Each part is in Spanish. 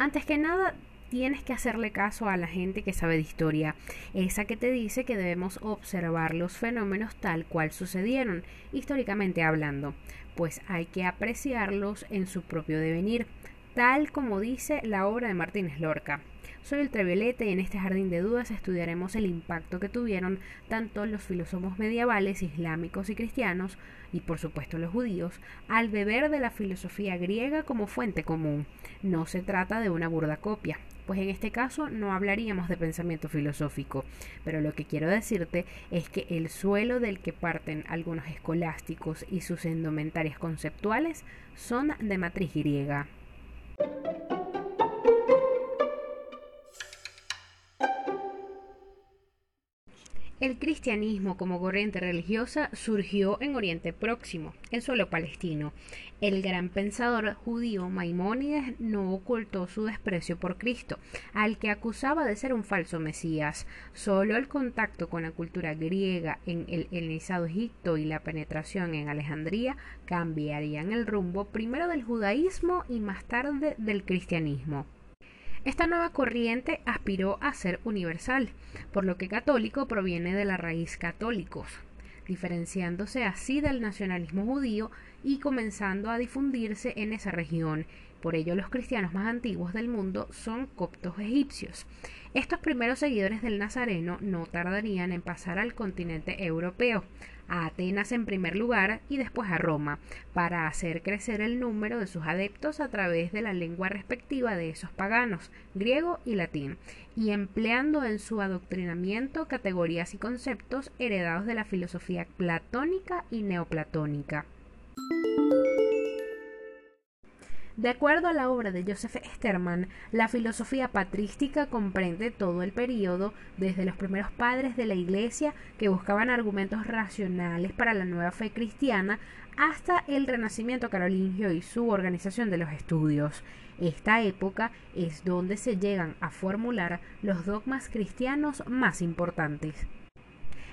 Antes que nada, tienes que hacerle caso a la gente que sabe de historia, esa que te dice que debemos observar los fenómenos tal cual sucedieron, históricamente hablando, pues hay que apreciarlos en su propio devenir, tal como dice la obra de Martínez Lorca. Soy ultravioleta y en este jardín de dudas estudiaremos el impacto que tuvieron tanto los filósofos medievales, islámicos y cristianos, y por supuesto los judíos, al beber de la filosofía griega como fuente común. No se trata de una burda copia, pues en este caso no hablaríamos de pensamiento filosófico, pero lo que quiero decirte es que el suelo del que parten algunos escolásticos y sus endomentarias conceptuales son de matriz griega. El cristianismo como corriente religiosa surgió en Oriente Próximo, en suelo palestino. El gran pensador judío Maimónides no ocultó su desprecio por Cristo, al que acusaba de ser un falso Mesías. Solo el contacto con la cultura griega en el helenizado Egipto y la penetración en Alejandría cambiarían el rumbo primero del judaísmo y más tarde del cristianismo. Esta nueva corriente aspiró a ser universal, por lo que católico proviene de la raíz católicos, diferenciándose así del nacionalismo judío y comenzando a difundirse en esa región. Por ello los cristianos más antiguos del mundo son coptos egipcios. Estos primeros seguidores del Nazareno no tardarían en pasar al continente europeo, a Atenas en primer lugar y después a Roma, para hacer crecer el número de sus adeptos a través de la lengua respectiva de esos paganos, griego y latín, y empleando en su adoctrinamiento categorías y conceptos heredados de la filosofía platónica y neoplatónica. De acuerdo a la obra de Joseph Sterman, la filosofía patrística comprende todo el período desde los primeros padres de la Iglesia que buscaban argumentos racionales para la nueva fe cristiana hasta el Renacimiento carolingio y su organización de los estudios. Esta época es donde se llegan a formular los dogmas cristianos más importantes.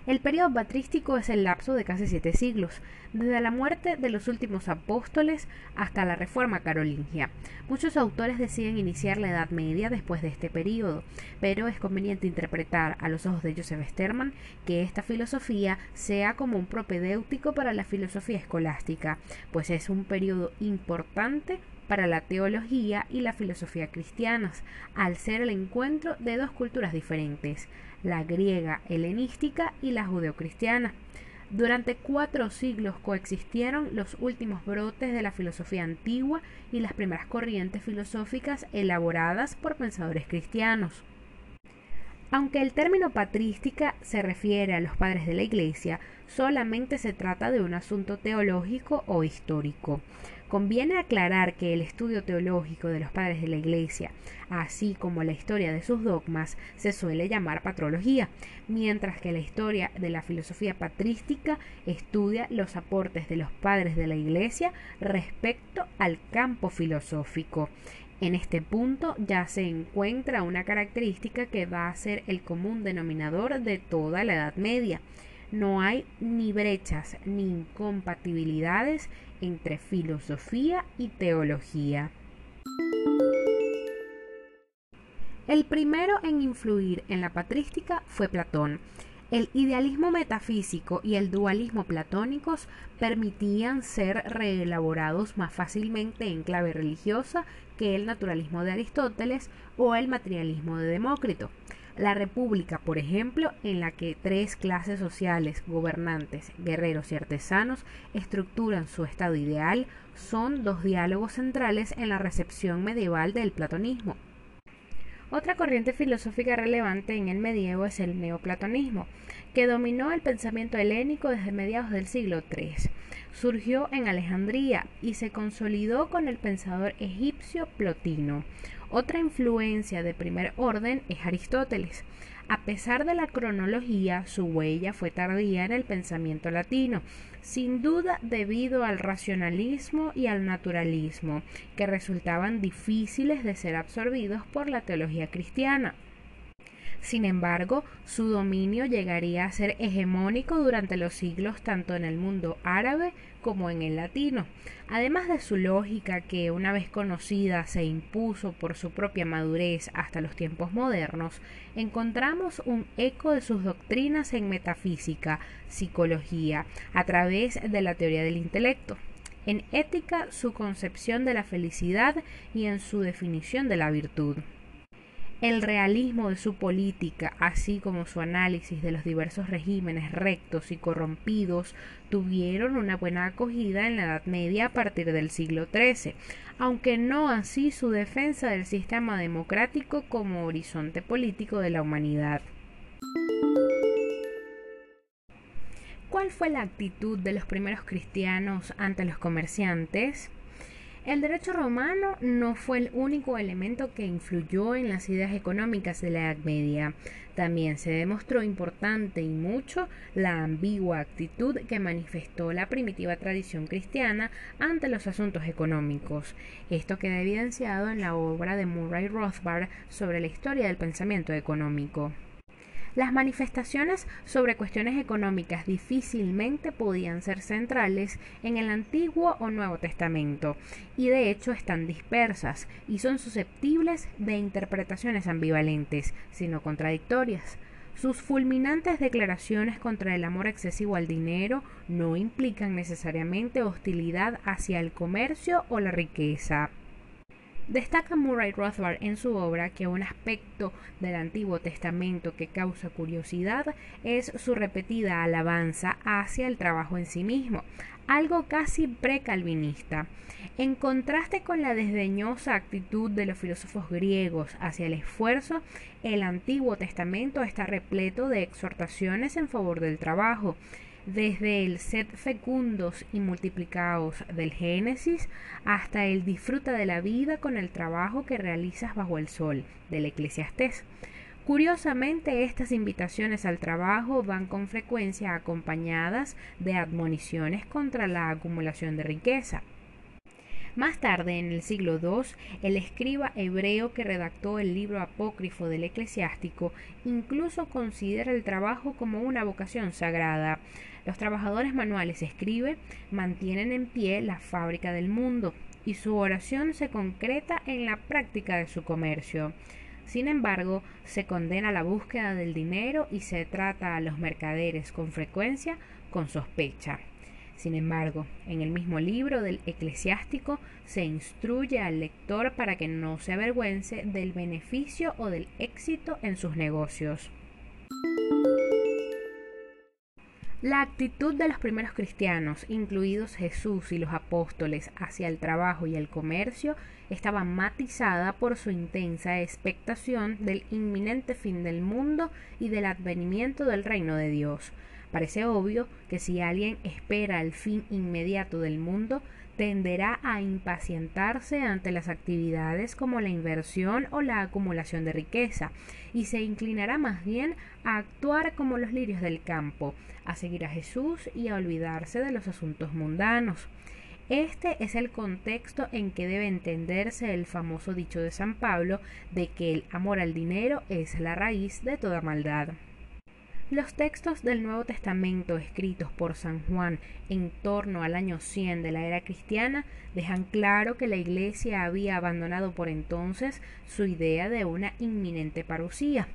El periodo patrístico es el lapso de casi siete siglos, desde la muerte de los últimos apóstoles hasta la reforma carolingia. Muchos autores deciden iniciar la Edad Media después de este periodo, pero es conveniente interpretar a los ojos de Joseph Sterman que esta filosofía sea como un propedéutico para la filosofía escolástica, pues es un periodo importante para la teología y la filosofía cristianas, al ser el encuentro de dos culturas diferentes, la griega helenística y la judeocristiana. Durante cuatro siglos coexistieron los últimos brotes de la filosofía antigua y las primeras corrientes filosóficas elaboradas por pensadores cristianos. Aunque el término patrística se refiere a los padres de la Iglesia, solamente se trata de un asunto teológico o histórico. Conviene aclarar que el estudio teológico de los padres de la Iglesia, así como la historia de sus dogmas, se suele llamar patrología, mientras que la historia de la filosofía patrística estudia los aportes de los padres de la Iglesia respecto al campo filosófico. En este punto ya se encuentra una característica que va a ser el común denominador de toda la Edad Media. No hay ni brechas ni incompatibilidades entre filosofía y teología. El primero en influir en la patrística fue Platón, el idealismo metafísico y el dualismo platónicos permitían ser reelaborados más fácilmente en clave religiosa que el naturalismo de Aristóteles o el materialismo de Demócrito. La República, por ejemplo, en la que tres clases sociales, gobernantes, guerreros y artesanos estructuran su estado ideal, son dos diálogos centrales en la recepción medieval del platonismo. Otra corriente filosófica relevante en el medievo es el neoplatonismo, que dominó el pensamiento helénico desde mediados del siglo III. Surgió en Alejandría y se consolidó con el pensador egipcio Plotino. Otra influencia de primer orden es Aristóteles. A pesar de la cronología, su huella fue tardía en el pensamiento latino, sin duda debido al racionalismo y al naturalismo, que resultaban difíciles de ser absorbidos por la teología cristiana. Sin embargo, su dominio llegaría a ser hegemónico durante los siglos tanto en el mundo árabe como en el latino. Además de su lógica que una vez conocida se impuso por su propia madurez hasta los tiempos modernos, encontramos un eco de sus doctrinas en metafísica, psicología, a través de la teoría del intelecto en ética su concepción de la felicidad y en su definición de la virtud. El realismo de su política, así como su análisis de los diversos regímenes rectos y corrompidos, tuvieron una buena acogida en la Edad Media a partir del siglo XIII, aunque no así su defensa del sistema democrático como horizonte político de la humanidad. ¿Cuál fue la actitud de los primeros cristianos ante los comerciantes? El derecho romano no fue el único elemento que influyó en las ideas económicas de la Edad Media. También se demostró importante y mucho la ambigua actitud que manifestó la primitiva tradición cristiana ante los asuntos económicos. Esto queda evidenciado en la obra de Murray Rothbard sobre la historia del pensamiento económico. Las manifestaciones sobre cuestiones económicas difícilmente podían ser centrales en el Antiguo o Nuevo Testamento, y de hecho están dispersas y son susceptibles de interpretaciones ambivalentes, sino contradictorias. Sus fulminantes declaraciones contra el amor excesivo al dinero no implican necesariamente hostilidad hacia el comercio o la riqueza. Destaca Murray Rothbard en su obra que un aspecto del Antiguo Testamento que causa curiosidad es su repetida alabanza hacia el trabajo en sí mismo, algo casi precalvinista. En contraste con la desdeñosa actitud de los filósofos griegos hacia el esfuerzo, el Antiguo Testamento está repleto de exhortaciones en favor del trabajo desde el sed fecundos y multiplicados del Génesis hasta el disfruta de la vida con el trabajo que realizas bajo el sol del Eclesiastés. Curiosamente, estas invitaciones al trabajo van con frecuencia acompañadas de admoniciones contra la acumulación de riqueza. Más tarde, en el siglo II, el escriba hebreo que redactó el libro apócrifo del eclesiástico incluso considera el trabajo como una vocación sagrada. Los trabajadores manuales, escribe, mantienen en pie la fábrica del mundo y su oración se concreta en la práctica de su comercio. Sin embargo, se condena la búsqueda del dinero y se trata a los mercaderes con frecuencia con sospecha. Sin embargo, en el mismo libro del eclesiástico se instruye al lector para que no se avergüence del beneficio o del éxito en sus negocios. La actitud de los primeros cristianos, incluidos Jesús y los apóstoles, hacia el trabajo y el comercio estaba matizada por su intensa expectación del inminente fin del mundo y del advenimiento del reino de Dios. Parece obvio que si alguien espera el fin inmediato del mundo, tenderá a impacientarse ante las actividades como la inversión o la acumulación de riqueza, y se inclinará más bien a actuar como los lirios del campo, a seguir a Jesús y a olvidarse de los asuntos mundanos. Este es el contexto en que debe entenderse el famoso dicho de San Pablo de que el amor al dinero es la raíz de toda maldad. Los textos del Nuevo Testamento escritos por San Juan en torno al año 100 de la era cristiana dejan claro que la Iglesia había abandonado por entonces su idea de una inminente parucía.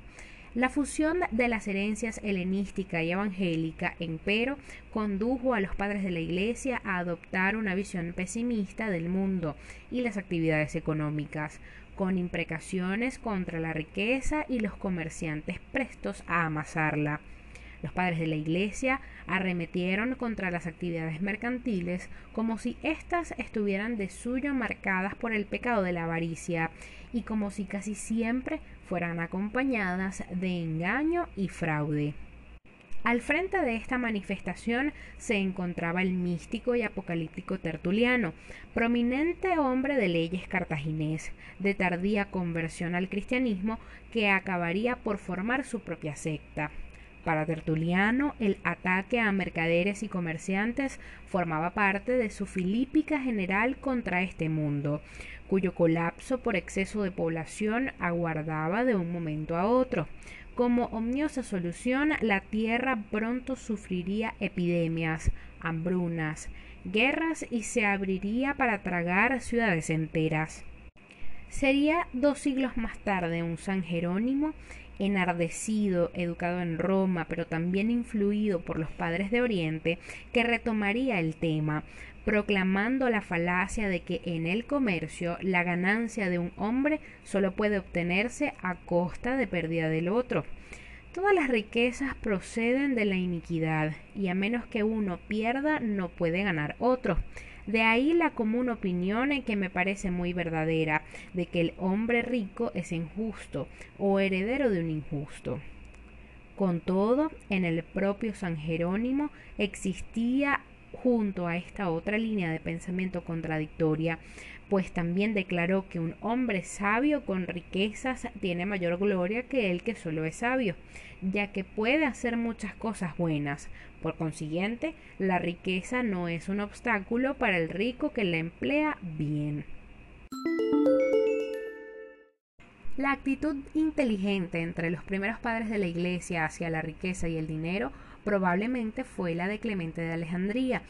La fusión de las herencias helenística y evangélica, empero, condujo a los padres de la Iglesia a adoptar una visión pesimista del mundo y las actividades económicas, con imprecaciones contra la riqueza y los comerciantes prestos a amasarla. Los padres de la Iglesia arremetieron contra las actividades mercantiles como si éstas estuvieran de suyo marcadas por el pecado de la avaricia y como si casi siempre fueran acompañadas de engaño y fraude. Al frente de esta manifestación se encontraba el místico y apocalíptico Tertuliano, prominente hombre de leyes cartaginés, de tardía conversión al cristianismo, que acabaría por formar su propia secta. Para Tertuliano, el ataque a mercaderes y comerciantes formaba parte de su filípica general contra este mundo, cuyo colapso por exceso de población aguardaba de un momento a otro. Como omniosa solución, la tierra pronto sufriría epidemias, hambrunas, guerras y se abriría para tragar ciudades enteras. Sería dos siglos más tarde un San Jerónimo, enardecido, educado en Roma, pero también influido por los padres de Oriente, que retomaría el tema, proclamando la falacia de que en el comercio la ganancia de un hombre solo puede obtenerse a costa de pérdida del otro. Todas las riquezas proceden de la iniquidad, y a menos que uno pierda no puede ganar otro. De ahí la común opinión en que me parece muy verdadera, de que el hombre rico es injusto o heredero de un injusto. Con todo, en el propio San Jerónimo existía junto a esta otra línea de pensamiento contradictoria, pues también declaró que un hombre sabio con riquezas tiene mayor gloria que el que solo es sabio, ya que puede hacer muchas cosas buenas. Por consiguiente, la riqueza no es un obstáculo para el rico que la emplea bien. La actitud inteligente entre los primeros padres de la Iglesia hacia la riqueza y el dinero probablemente fue la de Clemente de Alejandría,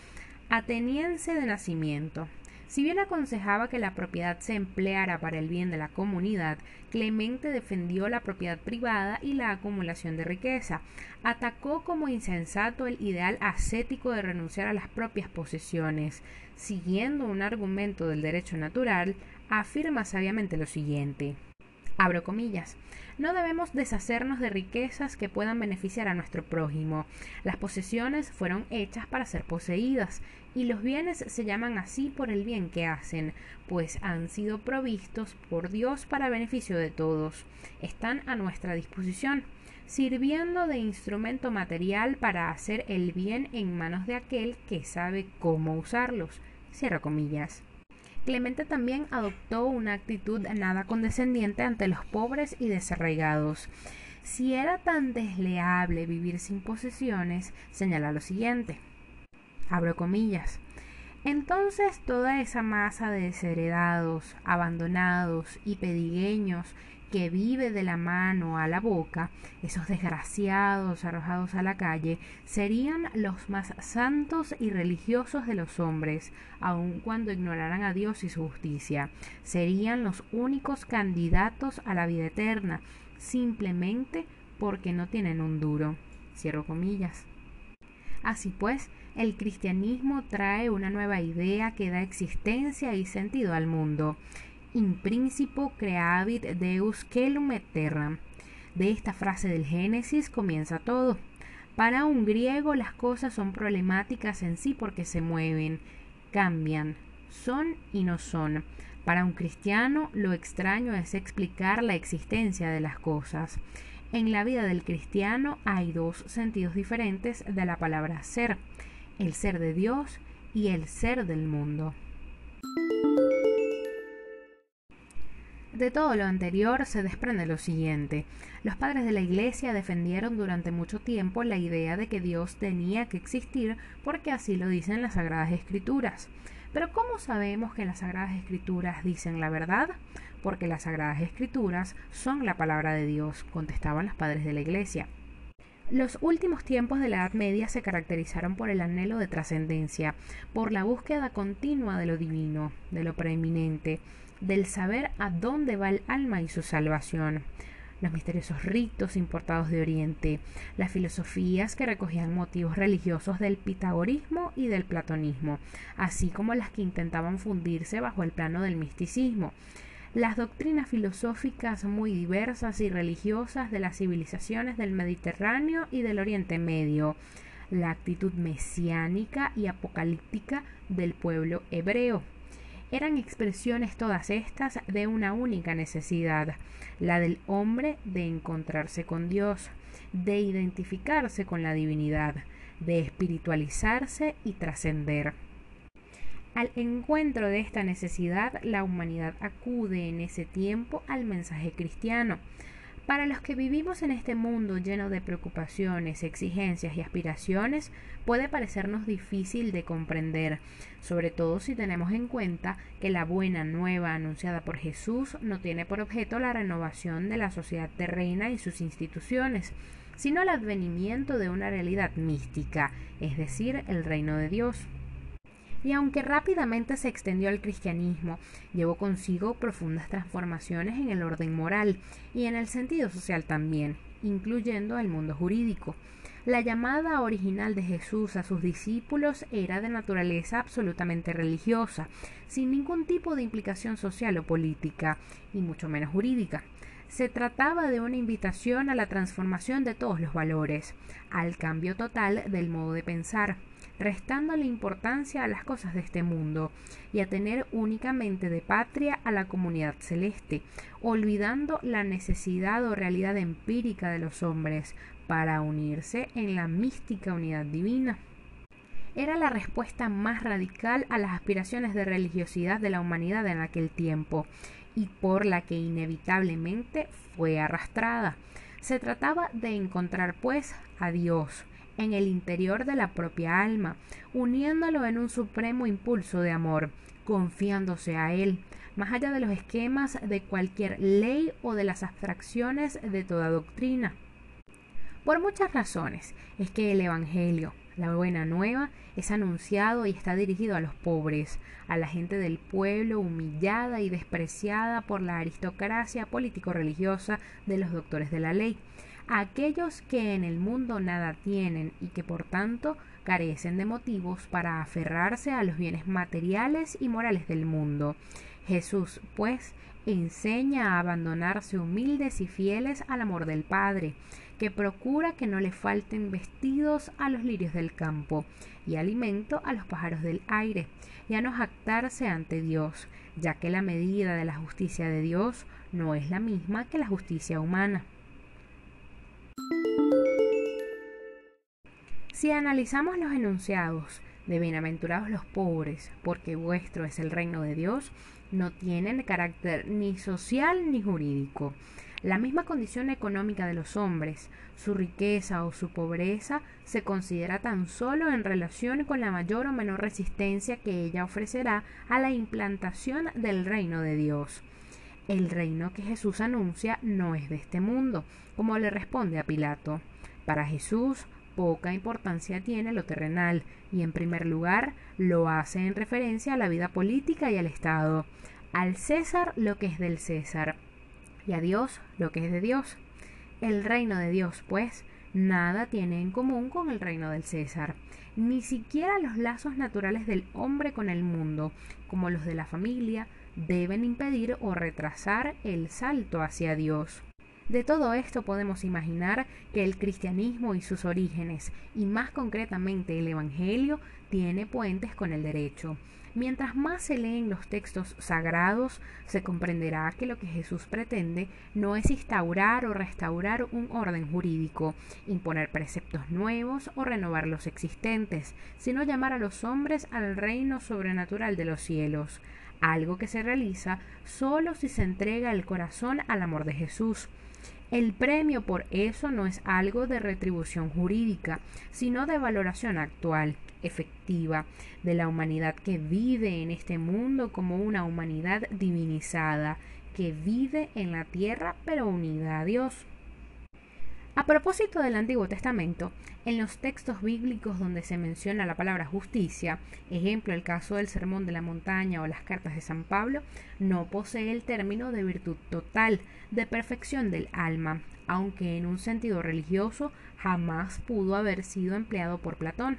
ateniense de nacimiento. Si bien aconsejaba que la propiedad se empleara para el bien de la comunidad, Clemente defendió la propiedad privada y la acumulación de riqueza. Atacó como insensato el ideal ascético de renunciar a las propias posesiones. Siguiendo un argumento del derecho natural, afirma sabiamente lo siguiente. Abro comillas. No debemos deshacernos de riquezas que puedan beneficiar a nuestro prójimo. Las posesiones fueron hechas para ser poseídas, y los bienes se llaman así por el bien que hacen, pues han sido provistos por Dios para beneficio de todos. Están a nuestra disposición, sirviendo de instrumento material para hacer el bien en manos de aquel que sabe cómo usarlos. Cierra comillas. Clemente también adoptó una actitud nada condescendiente ante los pobres y desarraigados. Si era tan desleable vivir sin posesiones, señala lo siguiente. Abro comillas. Entonces toda esa masa de desheredados, abandonados y pedigueños que vive de la mano a la boca, esos desgraciados arrojados a la calle, serían los más santos y religiosos de los hombres, aun cuando ignoraran a Dios y su justicia. Serían los únicos candidatos a la vida eterna, simplemente porque no tienen un duro. Cierro comillas. Así pues, el cristianismo trae una nueva idea que da existencia y sentido al mundo in principio creavit Deus celum et terram. De esta frase del Génesis comienza todo. Para un griego las cosas son problemáticas en sí porque se mueven, cambian, son y no son. Para un cristiano lo extraño es explicar la existencia de las cosas. En la vida del cristiano hay dos sentidos diferentes de la palabra ser, el ser de Dios y el ser del mundo. De todo lo anterior se desprende lo siguiente. Los padres de la Iglesia defendieron durante mucho tiempo la idea de que Dios tenía que existir porque así lo dicen las Sagradas Escrituras. Pero ¿cómo sabemos que las Sagradas Escrituras dicen la verdad? Porque las Sagradas Escrituras son la palabra de Dios, contestaban los padres de la Iglesia. Los últimos tiempos de la Edad Media se caracterizaron por el anhelo de trascendencia, por la búsqueda continua de lo divino, de lo preeminente, del saber a dónde va el alma y su salvación, los misteriosos ritos importados de Oriente, las filosofías que recogían motivos religiosos del pitagorismo y del platonismo, así como las que intentaban fundirse bajo el plano del misticismo, las doctrinas filosóficas muy diversas y religiosas de las civilizaciones del Mediterráneo y del Oriente Medio, la actitud mesiánica y apocalíptica del pueblo hebreo, eran expresiones todas estas de una única necesidad, la del hombre de encontrarse con Dios, de identificarse con la divinidad, de espiritualizarse y trascender. Al encuentro de esta necesidad, la humanidad acude en ese tiempo al mensaje cristiano. Para los que vivimos en este mundo lleno de preocupaciones, exigencias y aspiraciones, puede parecernos difícil de comprender, sobre todo si tenemos en cuenta que la buena nueva anunciada por Jesús no tiene por objeto la renovación de la sociedad terrena y sus instituciones, sino el advenimiento de una realidad mística, es decir, el reino de Dios y aunque rápidamente se extendió al cristianismo, llevó consigo profundas transformaciones en el orden moral y en el sentido social también, incluyendo el mundo jurídico. La llamada original de Jesús a sus discípulos era de naturaleza absolutamente religiosa, sin ningún tipo de implicación social o política, y mucho menos jurídica. Se trataba de una invitación a la transformación de todos los valores, al cambio total del modo de pensar, restándole importancia a las cosas de este mundo y a tener únicamente de patria a la comunidad celeste, olvidando la necesidad o realidad empírica de los hombres para unirse en la mística unidad divina. Era la respuesta más radical a las aspiraciones de religiosidad de la humanidad en aquel tiempo y por la que inevitablemente fue arrastrada. Se trataba de encontrar pues a Dios, en el interior de la propia alma, uniéndolo en un supremo impulso de amor, confiándose a Él, más allá de los esquemas de cualquier ley o de las abstracciones de toda doctrina. Por muchas razones es que el Evangelio, la buena nueva, es anunciado y está dirigido a los pobres, a la gente del pueblo humillada y despreciada por la aristocracia político-religiosa de los doctores de la ley, aquellos que en el mundo nada tienen y que por tanto carecen de motivos para aferrarse a los bienes materiales y morales del mundo. Jesús, pues, enseña a abandonarse humildes y fieles al amor del Padre, que procura que no le falten vestidos a los lirios del campo y alimento a los pájaros del aire, y a no jactarse ante Dios, ya que la medida de la justicia de Dios no es la misma que la justicia humana. Si analizamos los enunciados de bienaventurados los pobres, porque vuestro es el reino de Dios, no tienen carácter ni social ni jurídico. La misma condición económica de los hombres, su riqueza o su pobreza, se considera tan solo en relación con la mayor o menor resistencia que ella ofrecerá a la implantación del reino de Dios. El reino que Jesús anuncia no es de este mundo, como le responde a Pilato. Para Jesús, poca importancia tiene lo terrenal y en primer lugar lo hace en referencia a la vida política y al Estado, al César lo que es del César y a Dios lo que es de Dios. El reino de Dios, pues, nada tiene en común con el reino del César, ni siquiera los lazos naturales del hombre con el mundo, como los de la familia, deben impedir o retrasar el salto hacia Dios. De todo esto podemos imaginar que el cristianismo y sus orígenes, y más concretamente el Evangelio, tiene puentes con el derecho. Mientras más se leen los textos sagrados, se comprenderá que lo que Jesús pretende no es instaurar o restaurar un orden jurídico, imponer preceptos nuevos o renovar los existentes, sino llamar a los hombres al reino sobrenatural de los cielos, algo que se realiza solo si se entrega el corazón al amor de Jesús. El premio por eso no es algo de retribución jurídica, sino de valoración actual, efectiva, de la humanidad que vive en este mundo como una humanidad divinizada, que vive en la tierra pero unida a Dios. A propósito del Antiguo Testamento, en los textos bíblicos donde se menciona la palabra justicia, ejemplo el caso del Sermón de la Montaña o las cartas de San Pablo, no posee el término de virtud total, de perfección del alma, aunque en un sentido religioso jamás pudo haber sido empleado por Platón.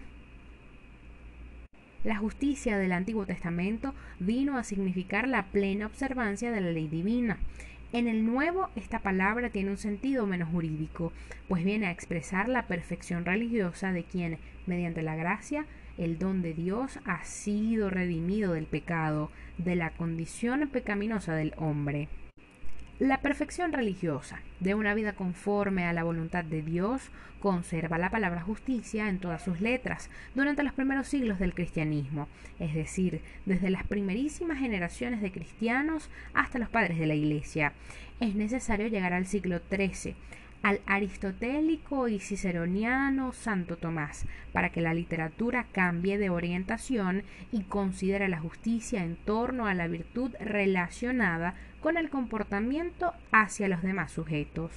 La justicia del Antiguo Testamento vino a significar la plena observancia de la ley divina, en el nuevo, esta palabra tiene un sentido menos jurídico, pues viene a expresar la perfección religiosa de quien, mediante la gracia, el don de Dios ha sido redimido del pecado, de la condición pecaminosa del hombre. La perfección religiosa de una vida conforme a la voluntad de Dios conserva la palabra justicia en todas sus letras durante los primeros siglos del cristianismo, es decir, desde las primerísimas generaciones de cristianos hasta los padres de la Iglesia. Es necesario llegar al siglo XIII, al aristotélico y ciceroniano Santo Tomás, para que la literatura cambie de orientación y considere la justicia en torno a la virtud relacionada con el comportamiento hacia los demás sujetos.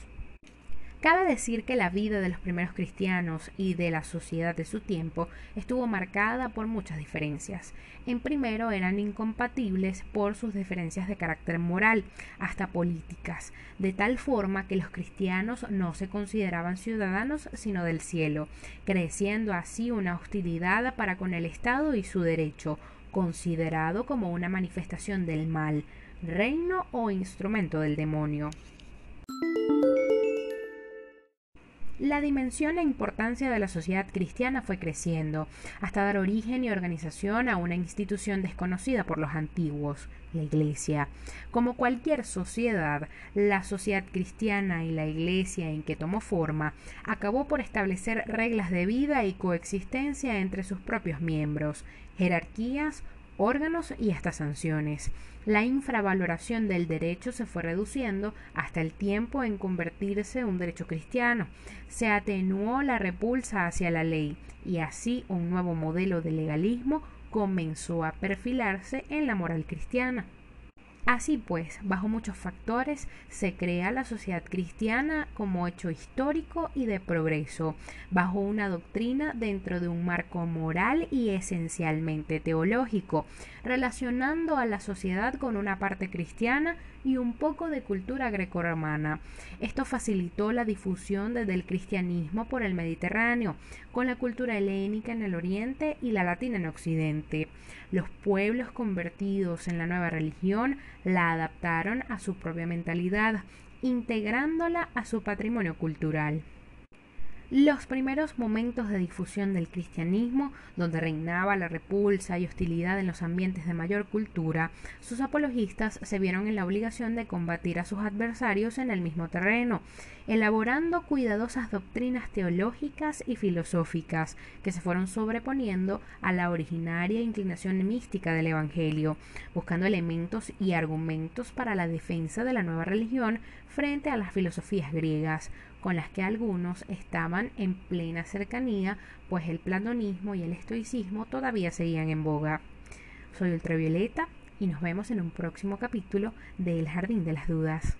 Cabe decir que la vida de los primeros cristianos y de la sociedad de su tiempo estuvo marcada por muchas diferencias. En primero eran incompatibles por sus diferencias de carácter moral, hasta políticas, de tal forma que los cristianos no se consideraban ciudadanos sino del cielo, creciendo así una hostilidad para con el Estado y su derecho, considerado como una manifestación del mal, reino o instrumento del demonio. La dimensión e importancia de la sociedad cristiana fue creciendo, hasta dar origen y organización a una institución desconocida por los antiguos, la Iglesia. Como cualquier sociedad, la sociedad cristiana y la Iglesia en que tomó forma acabó por establecer reglas de vida y coexistencia entre sus propios miembros, jerarquías, órganos y hasta sanciones. La infravaloración del derecho se fue reduciendo hasta el tiempo en convertirse en un derecho cristiano. Se atenuó la repulsa hacia la ley y así un nuevo modelo de legalismo comenzó a perfilarse en la moral cristiana. Así pues, bajo muchos factores, se crea la sociedad cristiana como hecho histórico y de progreso, bajo una doctrina dentro de un marco moral y esencialmente teológico, relacionando a la sociedad con una parte cristiana y un poco de cultura grecorromana. Esto facilitó la difusión desde el cristianismo por el Mediterráneo, con la cultura helénica en el oriente y la latina en occidente. Los pueblos convertidos en la nueva religión la adaptaron a su propia mentalidad, integrándola a su patrimonio cultural. Los primeros momentos de difusión del cristianismo, donde reinaba la repulsa y hostilidad en los ambientes de mayor cultura, sus apologistas se vieron en la obligación de combatir a sus adversarios en el mismo terreno, elaborando cuidadosas doctrinas teológicas y filosóficas que se fueron sobreponiendo a la originaria inclinación mística del Evangelio, buscando elementos y argumentos para la defensa de la nueva religión frente a las filosofías griegas, con las que algunos estaban en plena cercanía, pues el platonismo y el estoicismo todavía seguían en boga. Soy Ultravioleta y nos vemos en un próximo capítulo de El Jardín de las Dudas.